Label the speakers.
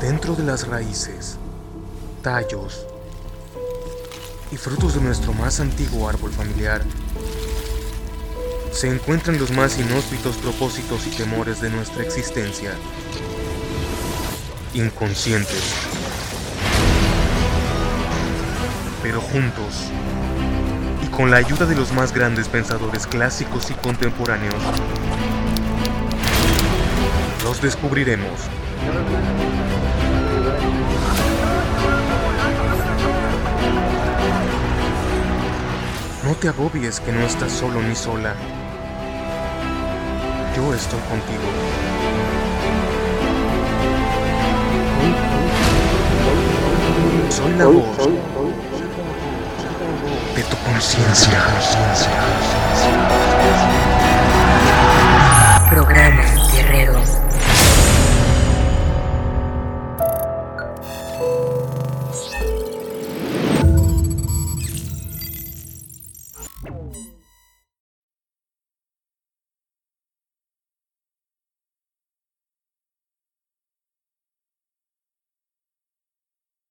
Speaker 1: Dentro de las raíces, tallos y frutos de nuestro más antiguo árbol familiar, se encuentran los más inhóspitos propósitos y temores de nuestra existencia. Inconscientes. Pero juntos, y con la ayuda de los más grandes pensadores clásicos y contemporáneos, los descubriremos. No te agobies que no estás solo ni sola. Yo estoy contigo. Soy la voz de tu conciencia.